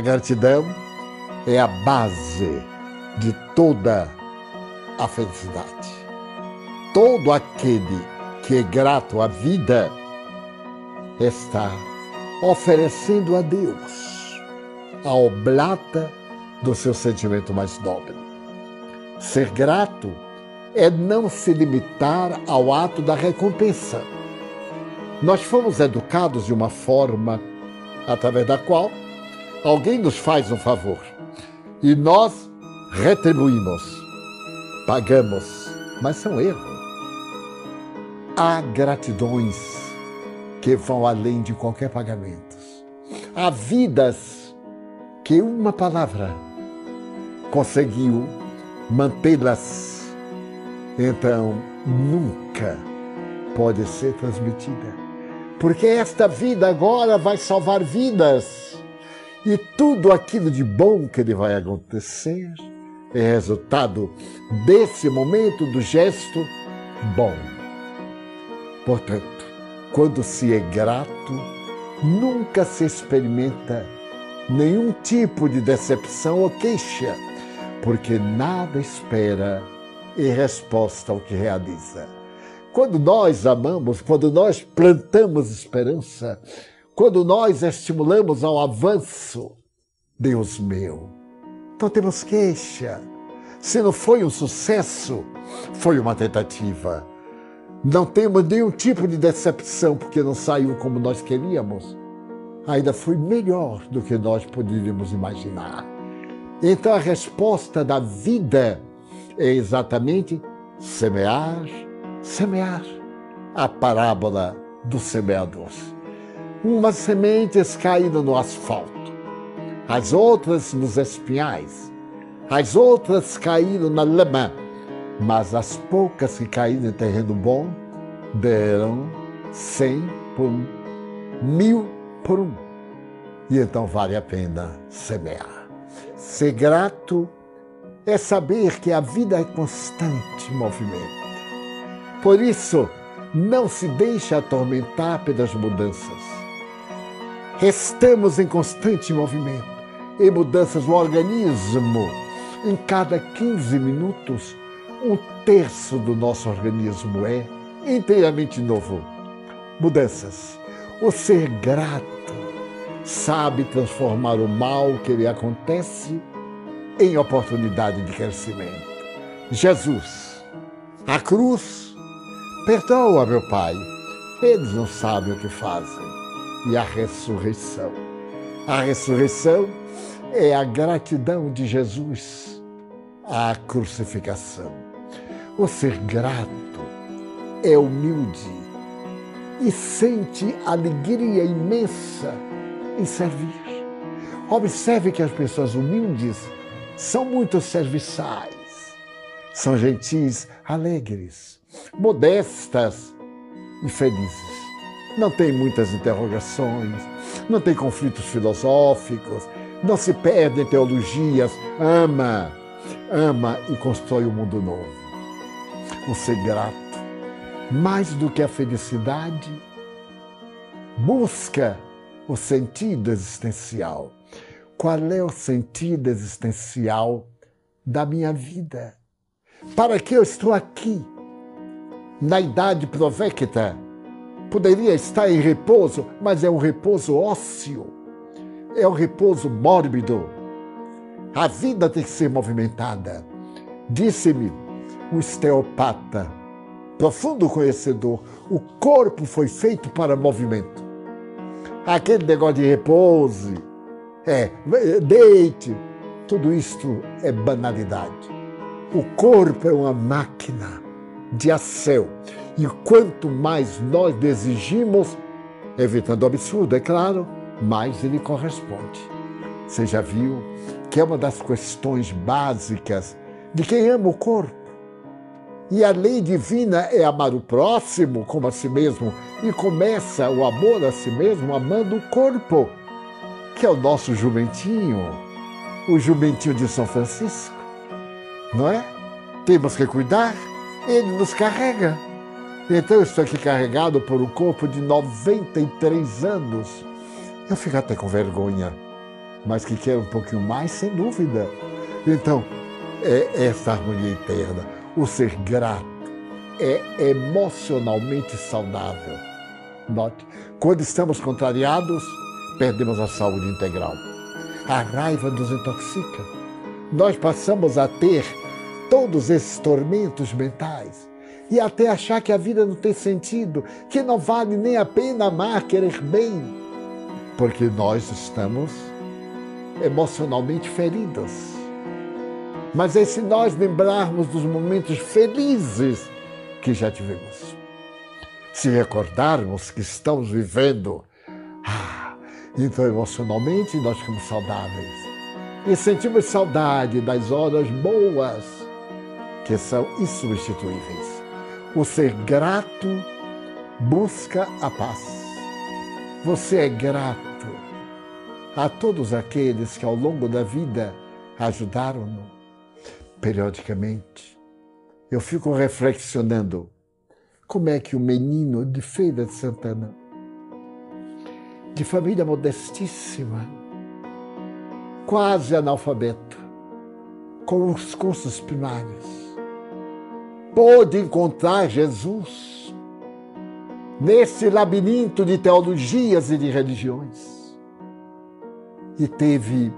A gratidão é a base de toda a felicidade. Todo aquele que é grato à vida está oferecendo a Deus a oblata do seu sentimento mais nobre. Ser grato é não se limitar ao ato da recompensa. Nós fomos educados de uma forma através da qual alguém nos faz um favor e nós retribuímos, pagamos, mas são erros. Há gratidões que vão além de qualquer pagamento. Há vidas que uma palavra conseguiu mantê-las, então nunca pode ser transmitida. Porque esta vida agora vai salvar vidas. E tudo aquilo de bom que ele vai acontecer é resultado desse momento do gesto bom. Portanto, quando se é grato, nunca se experimenta nenhum tipo de decepção ou queixa, porque nada espera em resposta ao que realiza. Quando nós amamos, quando nós plantamos esperança, quando nós estimulamos ao avanço, Deus meu, não temos queixa. Se não foi um sucesso, foi uma tentativa. Não temos nenhum tipo de decepção porque não saiu como nós queríamos. Ainda foi melhor do que nós poderíamos imaginar. Então a resposta da vida é exatamente semear, semear. A parábola do semeador. Umas sementes caíram no asfalto, as outras nos espinhais, as outras caíram na lama mas as poucas que caíram em terreno bom deram cem por um, mil por um. E então vale a pena semear. Ser grato é saber que a vida é constante movimento. Por isso, não se deixe atormentar pelas mudanças. Estamos em constante movimento, em mudanças no organismo. Em cada 15 minutos, um terço do nosso organismo é inteiramente novo. Mudanças. O ser grato sabe transformar o mal que lhe acontece em oportunidade de crescimento. Jesus, a cruz, perdoa, meu Pai, eles não sabem o que fazem. E a ressurreição. A ressurreição é a gratidão de Jesus à crucificação. O ser grato é humilde e sente alegria imensa em servir. Observe que as pessoas humildes são muito serviçais, são gentis, alegres, modestas e felizes. Não tem muitas interrogações, não tem conflitos filosóficos, não se perde em teologias, ama, ama e constrói um mundo novo o ser grato. Mais do que a felicidade, busca o sentido existencial. Qual é o sentido existencial da minha vida? Para que eu estou aqui? Na idade provecta, poderia estar em repouso, mas é um repouso ósseo, é um repouso mórbido. A vida tem que ser movimentada. Disse-me um esteopata, profundo conhecedor. O corpo foi feito para movimento. Aquele negócio de repouso, é, deite, tudo isto é banalidade. O corpo é uma máquina de ação. E quanto mais nós exigimos, evitando o absurdo, é claro, mais ele corresponde. Você já viu que é uma das questões básicas de quem ama o corpo e a lei divina é amar o próximo como a si mesmo. E começa o amor a si mesmo amando o corpo, que é o nosso jumentinho, o jumentinho de São Francisco. Não é? Temos que cuidar, ele nos carrega. Então eu estou aqui carregado por um corpo de 93 anos. Eu fico até com vergonha mas que quer um pouquinho mais, sem dúvida. Então, é essa harmonia interna, o ser grato, é emocionalmente saudável. Note, quando estamos contrariados, perdemos a saúde integral. A raiva nos intoxica. Nós passamos a ter todos esses tormentos mentais e até achar que a vida não tem sentido, que não vale nem a pena amar, querer bem, porque nós estamos emocionalmente feridos. Mas é se nós lembrarmos dos momentos felizes que já tivemos, se recordarmos que estamos vivendo, ah, então emocionalmente nós ficamos saudáveis e sentimos saudade das horas boas que são insubstituíveis. O ser grato busca a paz. Você é grato a todos aqueles que ao longo da vida ajudaram-no. Periodicamente, eu fico reflexionando como é que o menino de Feira de Santana, de família modestíssima, quase analfabeto, com os cursos primários, pôde encontrar Jesus nesse labirinto de teologias e de religiões e teve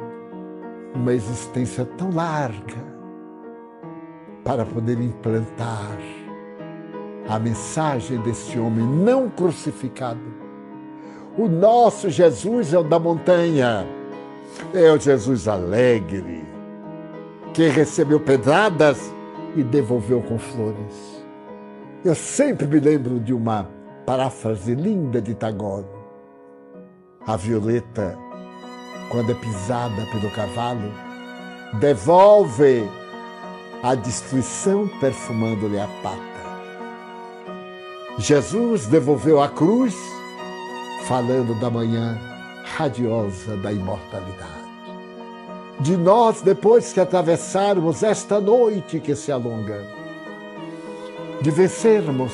uma existência tão larga para poder implantar a mensagem desse homem não crucificado. O nosso Jesus é o da montanha, é o Jesus alegre, que recebeu pedradas e devolveu com flores. Eu sempre me lembro de uma paráfrase linda de Tagore. A violeta quando é pisada pelo cavalo, devolve a destruição perfumando-lhe a pata. Jesus devolveu a cruz, falando da manhã radiosa da imortalidade. De nós, depois que atravessarmos esta noite que se alonga, de vencermos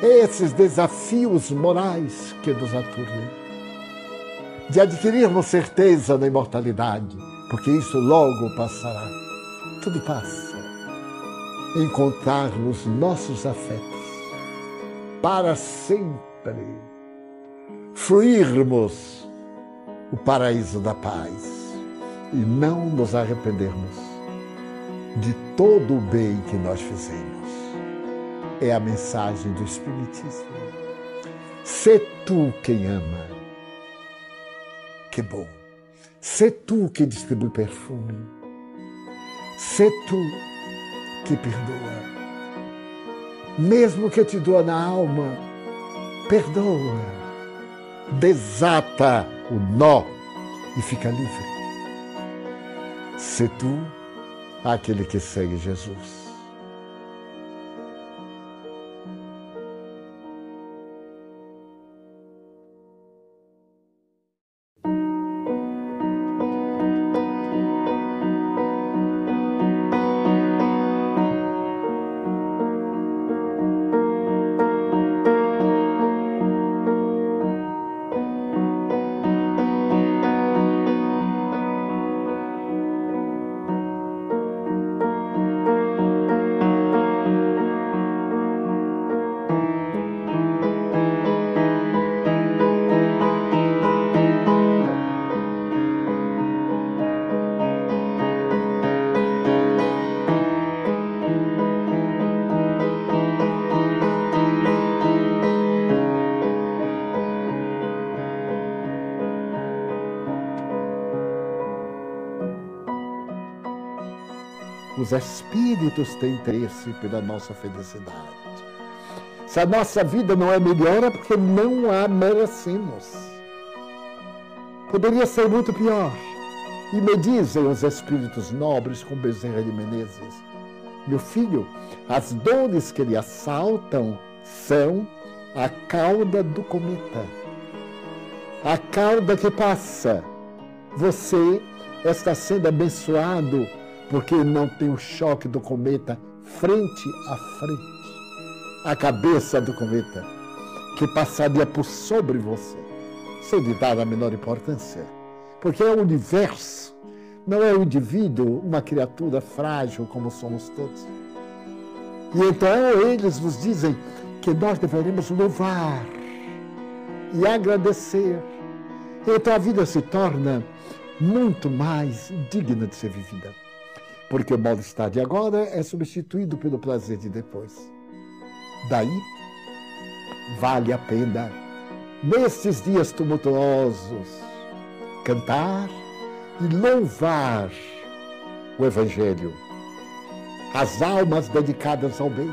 esses desafios morais que nos aturdem de adquirirmos certeza da imortalidade, porque isso logo passará. Tudo passa. Encontrarmos nossos afetos para sempre. Fruirmos o paraíso da paz e não nos arrependermos de todo o bem que nós fizemos. É a mensagem do Espiritismo. Sê tu quem ama que bom. Sê tu que distribui perfume. Sê tu que perdoa. Mesmo que te doa na alma, perdoa. Desata o nó e fica livre. Sê tu aquele que segue Jesus. Os espíritos têm interesse pela nossa felicidade. Se a nossa vida não é melhor, é porque não a merecemos. Poderia ser muito pior. E me dizem os espíritos nobres com Bezerra de Menezes, meu filho, as dores que lhe assaltam são a cauda do cometa. A cauda que passa. Você está sendo abençoado porque não tem o choque do cometa frente a frente. A cabeça do cometa que passaria por sobre você, sem lhe dar a menor importância. porque é o universo, não é o indivíduo, uma criatura frágil como somos todos. E então eles nos dizem que nós deveremos louvar e agradecer. Então a vida se torna muito mais digna de ser vivida. Porque o mal-estar de agora é substituído pelo prazer de depois. Daí, vale a pena, nestes dias tumultuosos, cantar e louvar o Evangelho. As almas dedicadas ao bem,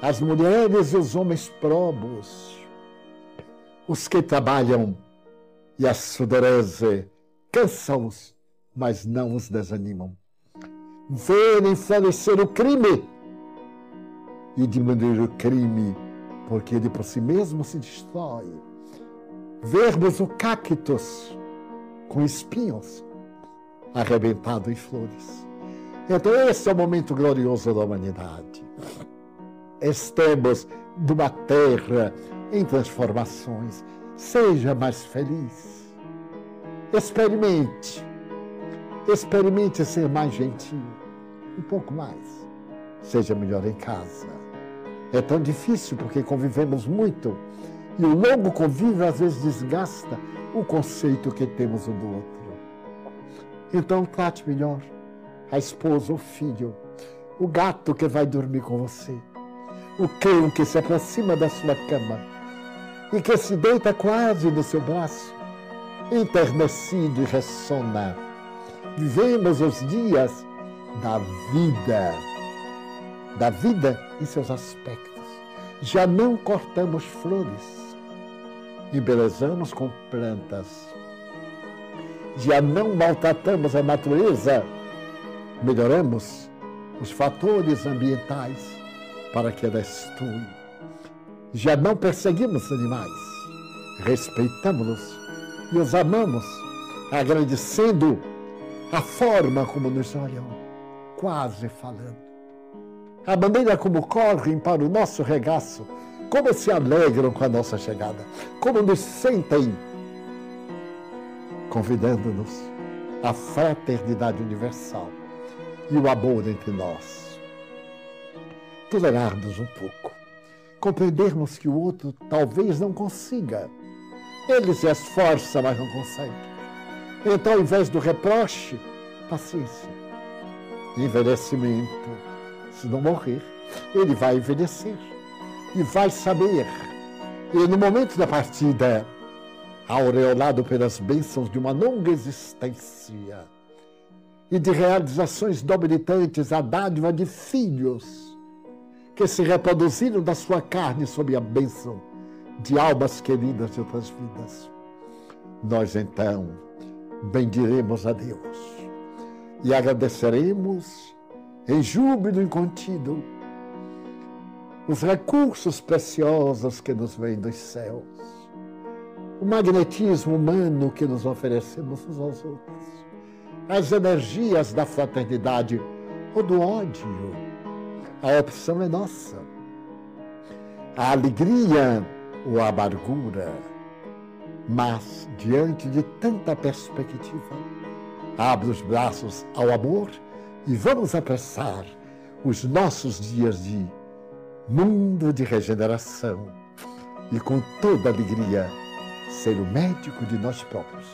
as mulheres e os homens probos, os que trabalham e a sudorese cansam-os, mas não os desanimam. Verem falecer o crime e diminuir o crime, porque ele por si mesmo se destrói. Vermos o cactus com espinhos arrebentado em flores. Então, esse é o momento glorioso da humanidade. Estamos numa terra em transformações. Seja mais feliz. Experimente. Experimente ser mais gentil. Um pouco mais. Seja melhor em casa. É tão difícil porque convivemos muito. E o longo convívio às vezes desgasta o conceito que temos um do outro. Então trate melhor a esposa, o filho, o gato que vai dormir com você, o cão que se aproxima da sua cama e que se deita quase no seu braço, enternecido e ressona. Vivemos os dias da vida, da vida em seus aspectos. Já não cortamos flores, embelezamos com plantas. Já não maltratamos a natureza, melhoramos os fatores ambientais para que ela estue. Já não perseguimos animais, respeitamos-los e os amamos, agradecendo a forma como nos olham, quase falando. A maneira como correm para o nosso regaço como se alegram com a nossa chegada, como nos sentem, convidando-nos à fraternidade universal e o amor entre nós. Tolerarmos um pouco, compreendermos que o outro talvez não consiga. Ele se esforça, mas não consegue. Então, ao invés do reproche, paciência. Envelhecimento. Se não morrer, ele vai envelhecer e vai saber. E no momento da partida, aureolado pelas bênçãos de uma longa existência e de realizações dobilitantes, a dádiva de filhos que se reproduziram da sua carne sob a bênção de almas queridas de outras vidas. Nós então bendiremos a Deus e agradeceremos em júbilo incontido os recursos preciosos que nos vêm dos céus, o magnetismo humano que nos oferecemos uns aos outros, as energias da fraternidade ou do ódio. A opção é nossa. A alegria ou a amargura. Mas, diante de tanta perspectiva, abre os braços ao amor e vamos apressar os nossos dias de mundo de regeneração e com toda alegria ser o médico de nós próprios.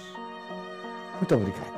Muito obrigado.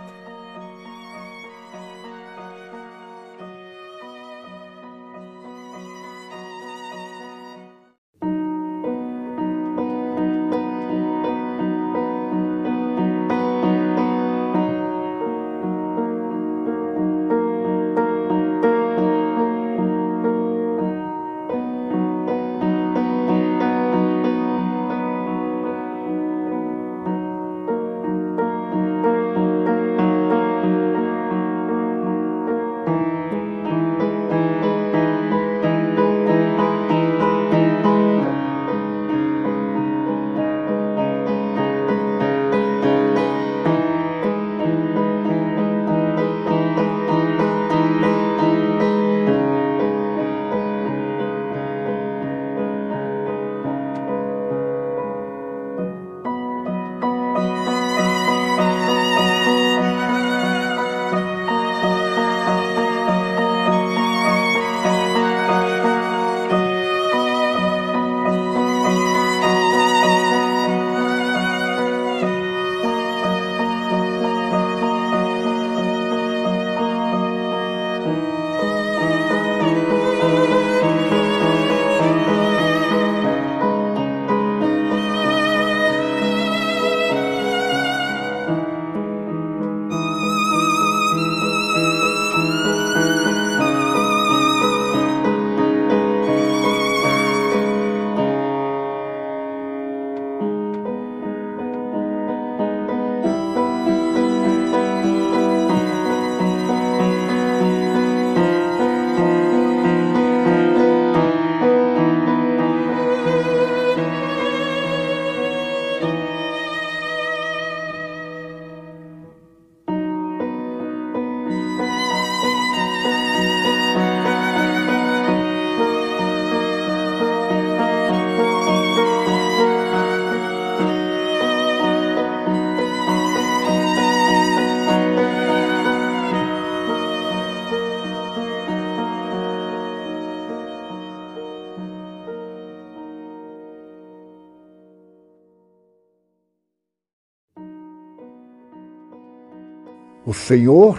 Senhor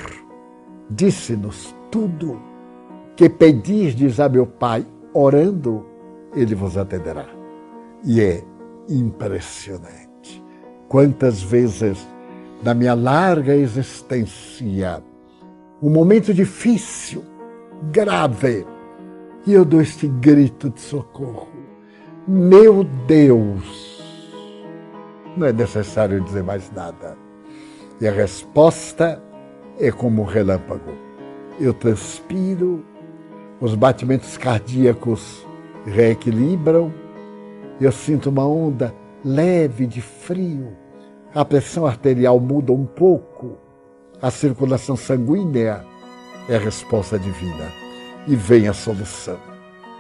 disse-nos tudo que pedirdes a meu Pai, orando, ele vos atenderá. E é impressionante. Quantas vezes na minha larga existência, um momento difícil, grave, e eu dou este grito de socorro. Meu Deus! Não é necessário dizer mais nada. E a resposta é como um relâmpago. Eu transpiro, os batimentos cardíacos reequilibram, eu sinto uma onda leve de frio, a pressão arterial muda um pouco, a circulação sanguínea é a resposta divina e vem a solução.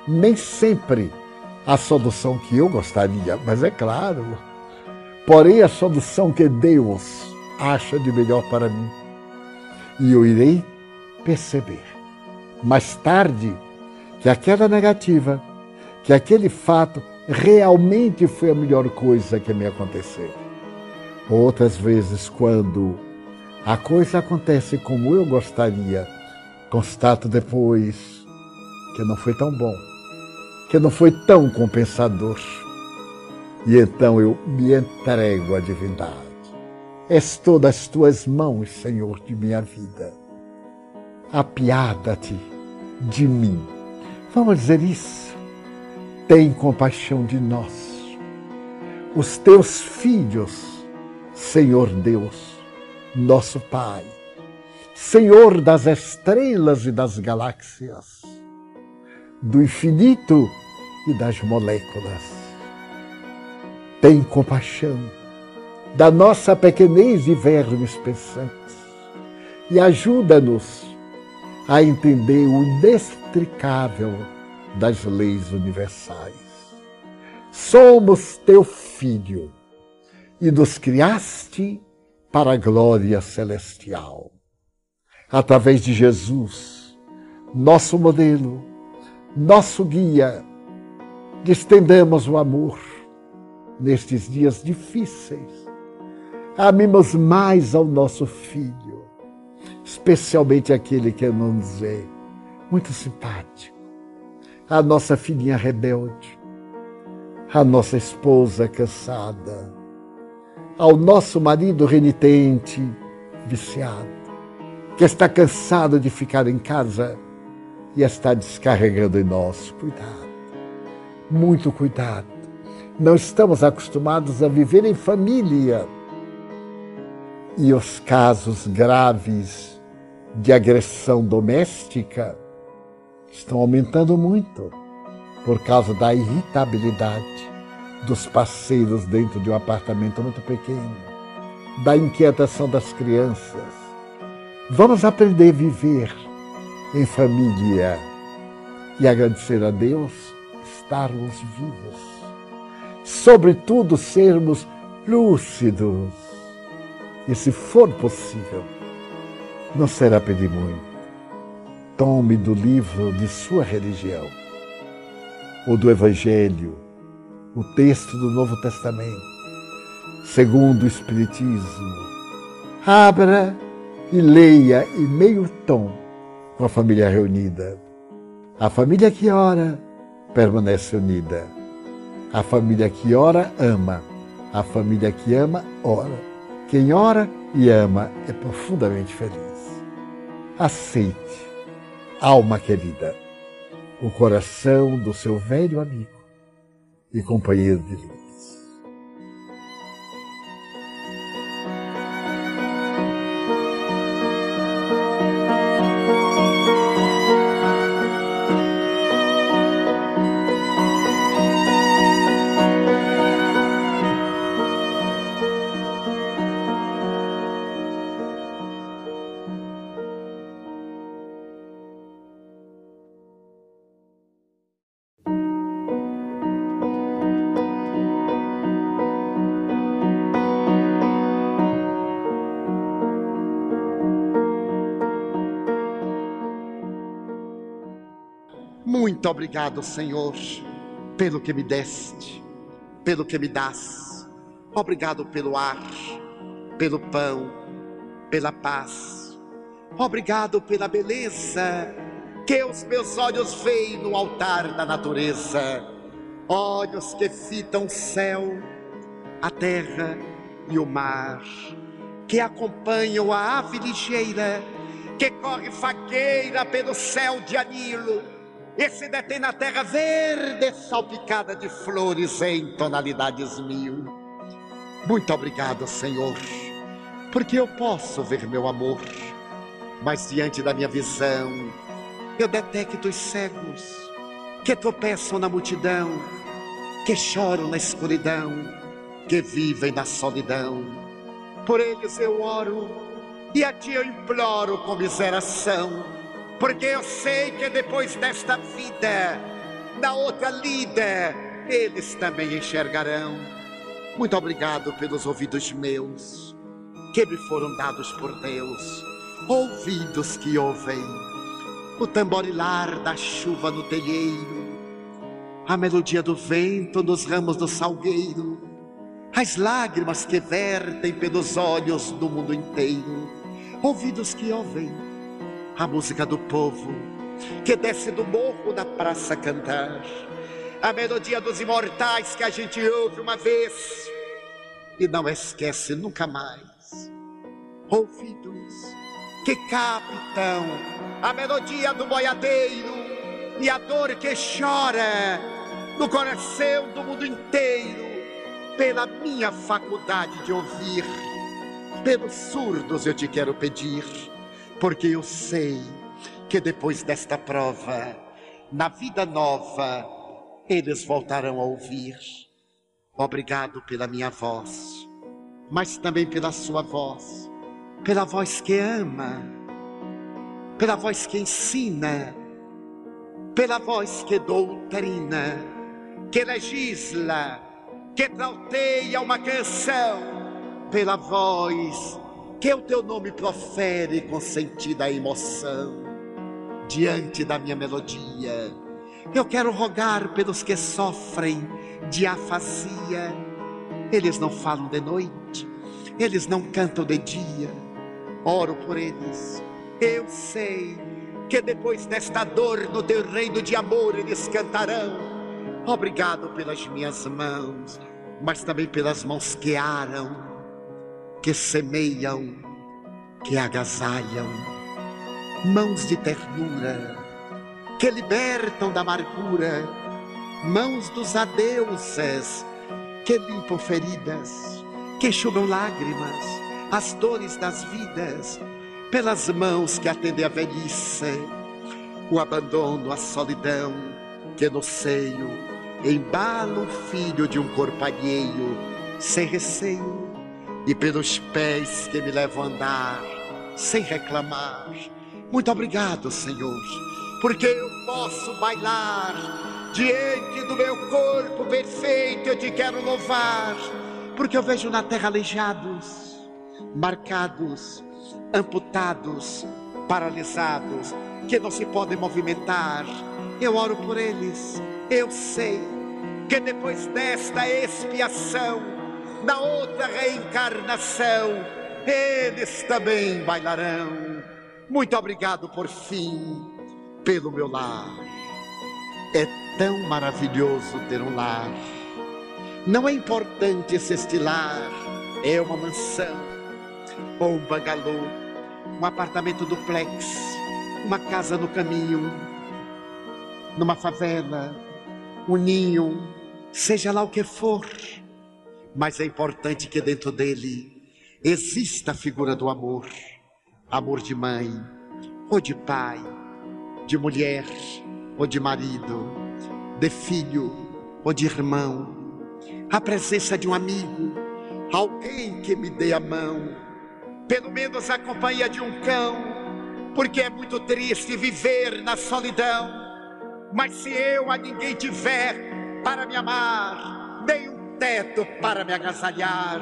Nem sempre a solução que eu gostaria, mas é claro, porém a solução que Deus acha de melhor para mim. E eu irei perceber mais tarde que aquela negativa, que aquele fato realmente foi a melhor coisa que me aconteceu. Outras vezes, quando a coisa acontece como eu gostaria, constato depois que não foi tão bom, que não foi tão compensador. E então eu me entrego à divindade. És todas as tuas mãos, Senhor, de minha vida. Apiada-te de mim. Vamos dizer isso. Tem compaixão de nós. Os teus filhos Senhor Deus, nosso Pai, Senhor das estrelas e das galáxias, do infinito e das moléculas. Tem compaixão da nossa pequenez e vermes pensantes e ajuda-nos a entender o inextricável das leis universais. Somos teu filho e nos criaste para a glória celestial. Através de Jesus, nosso modelo, nosso guia, estendamos o amor nestes dias difíceis. Amemos mais ao nosso filho, especialmente aquele que nos é muito simpático, a nossa filhinha rebelde, a nossa esposa cansada ao nosso marido renitente, viciado, que está cansado de ficar em casa e está descarregando em nós. Cuidado, muito cuidado. Não estamos acostumados a viver em família. E os casos graves de agressão doméstica estão aumentando muito por causa da irritabilidade dos parceiros dentro de um apartamento muito pequeno, da inquietação das crianças. Vamos aprender a viver em família e agradecer a Deus estarmos vivos. Sobretudo, sermos lúcidos. E se for possível, não será pedir muito. Tome do livro de sua religião ou do Evangelho o texto do Novo Testamento, segundo o Espiritismo. Abra e leia em meio tom com a família reunida. A família que ora permanece unida. A família que ora ama. A família que ama ora. Quem ora e ama é profundamente feliz. Aceite, alma querida, o coração do seu velho amigo e companheiro de vida. Muito obrigado, Senhor, pelo que me deste, pelo que me das. Obrigado pelo ar, pelo pão, pela paz, Obrigado pela beleza que os meus olhos veem no altar da natureza. Olhos que fitam o céu, a terra e o mar, que acompanham a ave ligeira, que corre fagueira pelo céu de anilo, e se detém na terra verde, salpicada de flores em tonalidades mil. Muito obrigado, Senhor, porque eu posso ver meu amor, mas diante da minha visão, eu detecto os cegos que tropeçam na multidão, que choram na escuridão, que vivem na solidão. Por eles eu oro e a ti eu imploro com miseração, porque eu sei que depois desta vida, na outra lida, eles também enxergarão. Muito obrigado pelos ouvidos meus, que me foram dados por Deus, ouvidos que ouvem o tamborilar da chuva no telheiro, a melodia do vento nos ramos do salgueiro, as lágrimas que vertem pelos olhos do mundo inteiro, ouvidos que ouvem a música do povo que desce do morro na praça cantar, a melodia dos imortais que a gente ouve uma vez e não esquece nunca mais. Ouvidos que captam a melodia do boiadeiro e a dor que chora no coração do mundo inteiro pela minha faculdade de ouvir. Pelos surdos eu te quero pedir, porque eu sei que depois desta prova, na vida nova, eles voltarão a ouvir. Obrigado pela minha voz, mas também pela sua voz, pela voz que ama pela voz que ensina, pela voz que doutrina, que legisla, que trauteia uma canção, pela voz que o teu nome profere com sentida emoção. Diante da minha melodia, eu quero rogar pelos que sofrem de afasia. Eles não falam de noite, eles não cantam de dia. Oro por eles eu sei que depois desta dor no teu reino de amor eles cantarão. Obrigado pelas minhas mãos, mas também pelas mãos que aram, que semeiam, que agasalham. Mãos de ternura, que libertam da amargura. Mãos dos adeuses, que limpam feridas, que enxugam lágrimas, as dores das vidas pelas mãos que atendem a velhice, o abandono, a solidão, que no seio embala o filho de um corpo alheio, sem receio, e pelos pés que me levam a andar, sem reclamar. Muito obrigado, Senhor, porque eu posso bailar diante do meu corpo perfeito, eu te quero louvar, porque eu vejo na terra aleijados, marcados amputados, paralisados, que não se podem movimentar. Eu oro por eles. Eu sei que depois desta expiação, na outra reencarnação, eles também bailarão. Muito obrigado por fim pelo meu lar. É tão maravilhoso ter um lar. Não é importante se este lar é uma mansão ou um bangalô, um apartamento duplex, uma casa no caminho, numa favela, um ninho, seja lá o que for. Mas é importante que dentro dele exista a figura do amor, amor de mãe, ou de pai, de mulher, ou de marido, de filho, ou de irmão, a presença de um amigo, alguém que me dê a mão. Pelo menos a companhia de um cão, porque é muito triste viver na solidão. Mas se eu a ninguém tiver para me amar, nem um teto para me agasalhar,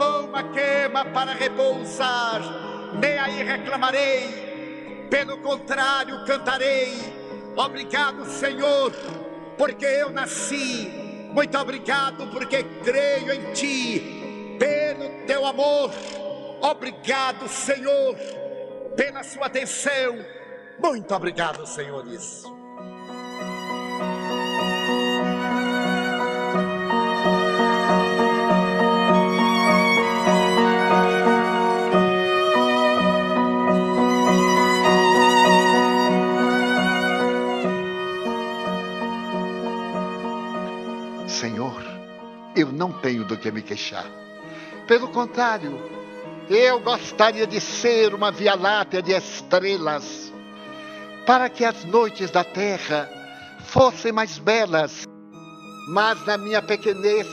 ou uma cama para repousar, nem aí reclamarei, pelo contrário cantarei. Obrigado, Senhor, porque eu nasci. Muito obrigado, porque creio em Ti, pelo Teu amor Obrigado, Senhor, pela sua atenção. Muito obrigado, senhores. Senhor, eu não tenho do que me queixar. Pelo contrário, eu gostaria de ser uma via láctea de estrelas, para que as noites da terra fossem mais belas. Mas na minha pequenez,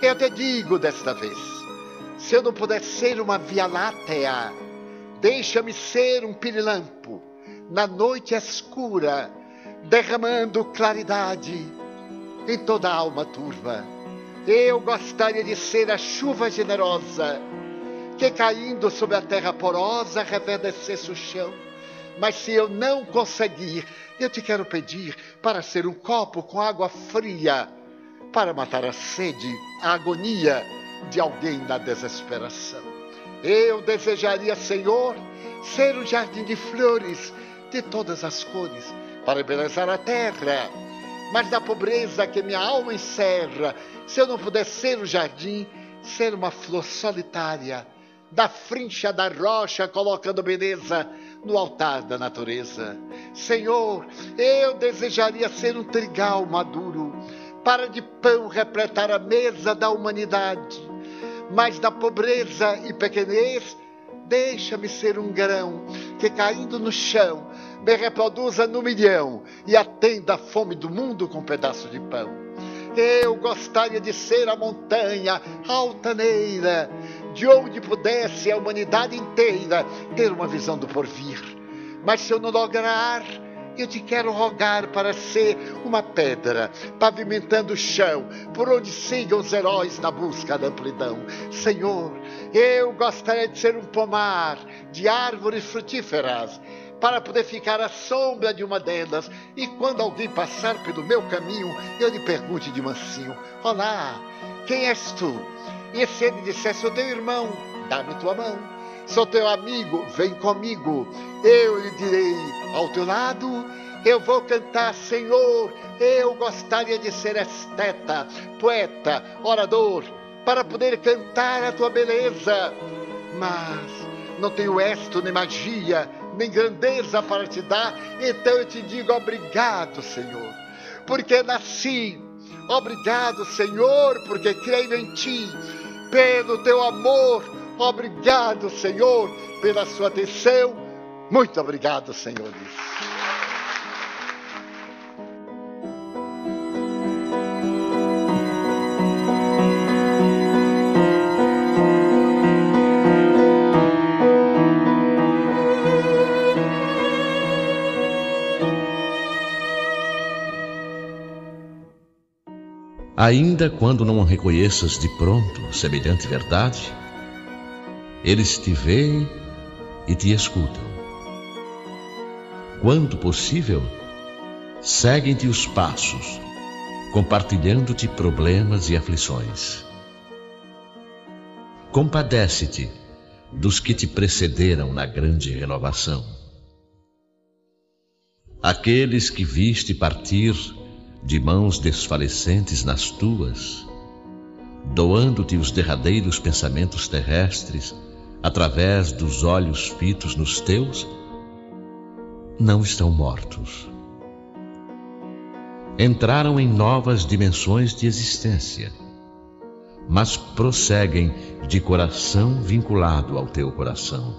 eu te digo desta vez: se eu não puder ser uma via láctea, deixa-me ser um pirilampo na noite escura, derramando claridade em toda a alma turva. Eu gostaria de ser a chuva generosa que caindo sobre a terra porosa reverdecesse o chão. Mas se eu não conseguir, eu te quero pedir para ser um copo com água fria, para matar a sede, a agonia de alguém na desesperação. Eu desejaria, Senhor, ser um jardim de flores de todas as cores, para embelezar a terra. Mas da pobreza que minha alma encerra, se eu não puder ser o jardim, ser uma flor solitária, da frincha da rocha, colocando beleza no altar da natureza. Senhor, eu desejaria ser um trigal maduro, para de pão repletar a mesa da humanidade. Mas da pobreza e pequenez, deixa-me ser um grão que caindo no chão me reproduza no milhão e atenda a fome do mundo com um pedaço de pão. Eu gostaria de ser a montanha altaneira, de onde pudesse a humanidade inteira ter uma visão do porvir. Mas se eu não lograr, eu te quero rogar para ser uma pedra, pavimentando o chão, por onde sigam os heróis na busca da amplidão. Senhor, eu gostaria de ser um pomar de árvores frutíferas, para poder ficar à sombra de uma delas. E quando alguém passar pelo meu caminho, eu lhe pergunte de mansinho: Olá, quem és tu? E se ele dissesse: Sou teu irmão, dá-me tua mão. Sou teu amigo, vem comigo. Eu lhe direi ao teu lado. Eu vou cantar, Senhor. Eu gostaria de ser esteta, poeta, orador, para poder cantar a tua beleza. Mas não tenho esto nem magia, nem grandeza para te dar, então eu te digo obrigado, Senhor, porque nasci. Obrigado, Senhor, porque creio em ti, pelo teu amor. Obrigado, Senhor, pela sua atenção. Muito obrigado, Senhor. Ainda quando não reconheças de pronto semelhante verdade, eles te veem e te escutam. Quando possível, seguem-te os passos, compartilhando-te problemas e aflições. Compadece-te dos que te precederam na grande renovação. Aqueles que viste partir de mãos desfalecentes nas tuas, doando-te os derradeiros pensamentos terrestres através dos olhos fitos nos teus, não estão mortos. Entraram em novas dimensões de existência, mas prosseguem de coração vinculado ao teu coração.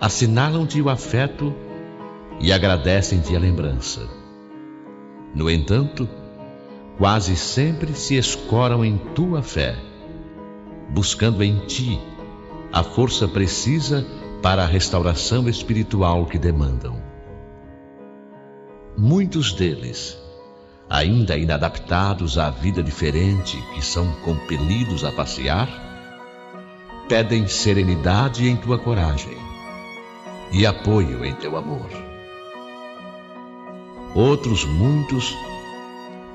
Assinalam-te o afeto e agradecem-te a lembrança no entanto, quase sempre se escoram em tua fé, buscando em ti a força precisa para a restauração espiritual que demandam. Muitos deles, ainda inadaptados à vida diferente que são compelidos a passear, pedem serenidade em tua coragem e apoio em teu amor. Outros muitos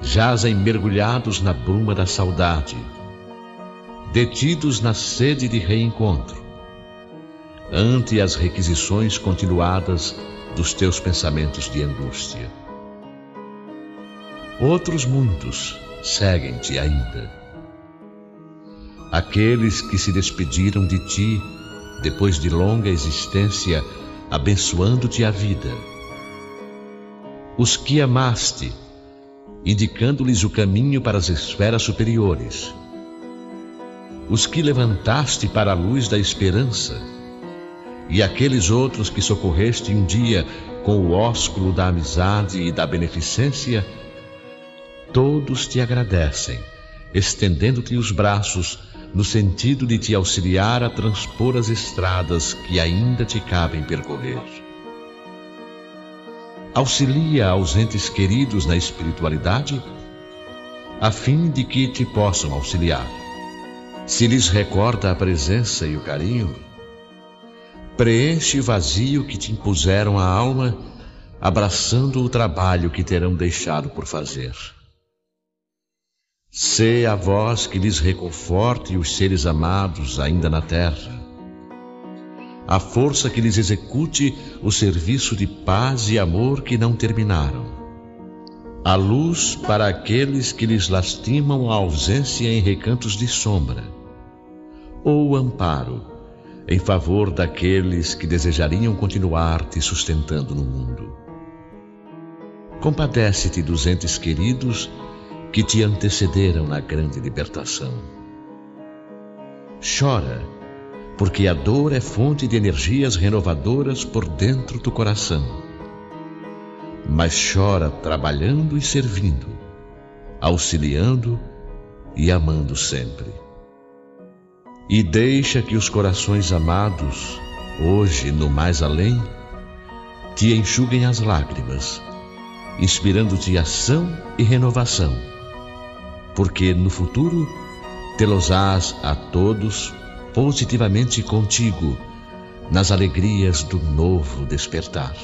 jazem mergulhados na bruma da saudade, detidos na sede de reencontro, ante as requisições continuadas dos teus pensamentos de angústia. Outros muitos seguem-te ainda. Aqueles que se despediram de ti depois de longa existência, abençoando-te a vida. Os que amaste, indicando-lhes o caminho para as esferas superiores. Os que levantaste para a luz da esperança, e aqueles outros que socorreste um dia com o ósculo da amizade e da beneficência, todos te agradecem, estendendo-te os braços no sentido de te auxiliar a transpor as estradas que ainda te cabem percorrer. Auxilia aos entes queridos na espiritualidade, a fim de que te possam auxiliar. Se lhes recorda a presença e o carinho, preenche o vazio que te impuseram a alma, abraçando o trabalho que terão deixado por fazer. Sê a voz que lhes reconforte os seres amados ainda na terra. A força que lhes execute o serviço de paz e amor que não terminaram. A luz para aqueles que lhes lastimam a ausência em recantos de sombra. Ou amparo em favor daqueles que desejariam continuar te sustentando no mundo. Compadece-te dos entes queridos que te antecederam na grande libertação. Chora, porque a dor é fonte de energias renovadoras por dentro do coração. Mas chora trabalhando e servindo, auxiliando e amando sempre. E deixa que os corações amados, hoje no mais além, te enxuguem as lágrimas, inspirando-te ação e renovação porque no futuro tê-los-ás a todos positivamente contigo nas alegrias do novo despertar.